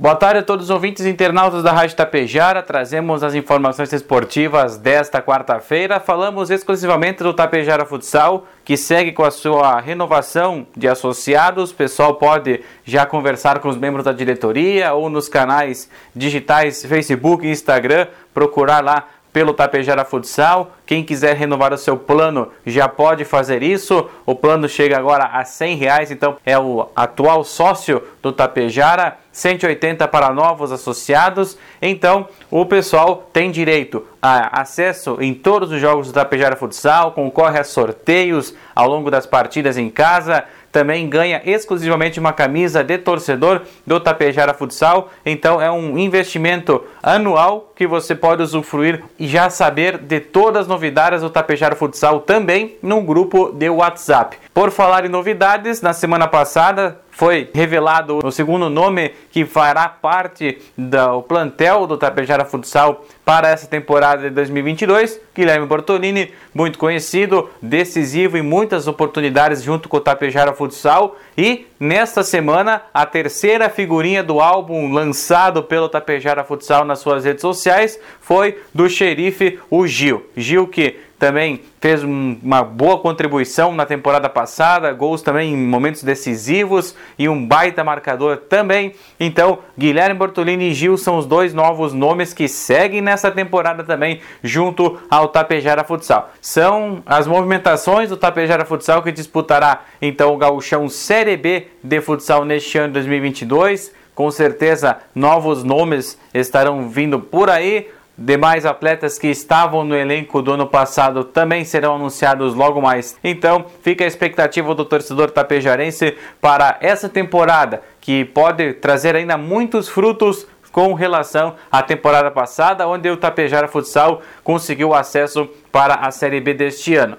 Boa tarde a todos os ouvintes e internautas da Rádio Tapejara. Trazemos as informações esportivas desta quarta-feira. Falamos exclusivamente do Tapejara Futsal, que segue com a sua renovação de associados. O pessoal pode já conversar com os membros da diretoria ou nos canais digitais Facebook e Instagram, procurar lá pelo Tapejara Futsal. Quem quiser renovar o seu plano já pode fazer isso. O plano chega agora a 100 reais, então é o atual sócio do Tapejara. 180 para novos associados. Então, o pessoal tem direito a acesso em todos os jogos do Tapejara Futsal, concorre a sorteios ao longo das partidas em casa, também ganha exclusivamente uma camisa de torcedor do Tapejara Futsal. Então é um investimento anual que você pode usufruir e já saber de todas as novidades do Tapejara Futsal também no grupo de WhatsApp. Por falar em novidades, na semana passada foi revelado o segundo nome que fará parte do plantel do Tapejara Futsal para essa temporada de 2022. Guilherme Bortolini, muito conhecido, decisivo em muitas oportunidades junto com o Tapejara Futsal. E nesta semana, a terceira figurinha do álbum lançado pelo Tapejara Futsal nas suas redes sociais foi do xerife, o Gil. Gil que também fez uma boa contribuição na temporada passada, gols também em momentos decisivos e um baita marcador também. Então, Guilherme Bortolini e Gil são os dois novos nomes que seguem nessa temporada também, junto ao Tapejara Futsal. São as movimentações do Tapejara Futsal que disputará então o Gauchão Série B de futsal neste ano 2022. Com certeza, novos nomes estarão vindo por aí. Demais atletas que estavam no elenco do ano passado também serão anunciados logo mais. Então, fica a expectativa do torcedor tapejarense para essa temporada, que pode trazer ainda muitos frutos com relação à temporada passada, onde o Tapejara Futsal conseguiu acesso para a Série B deste ano.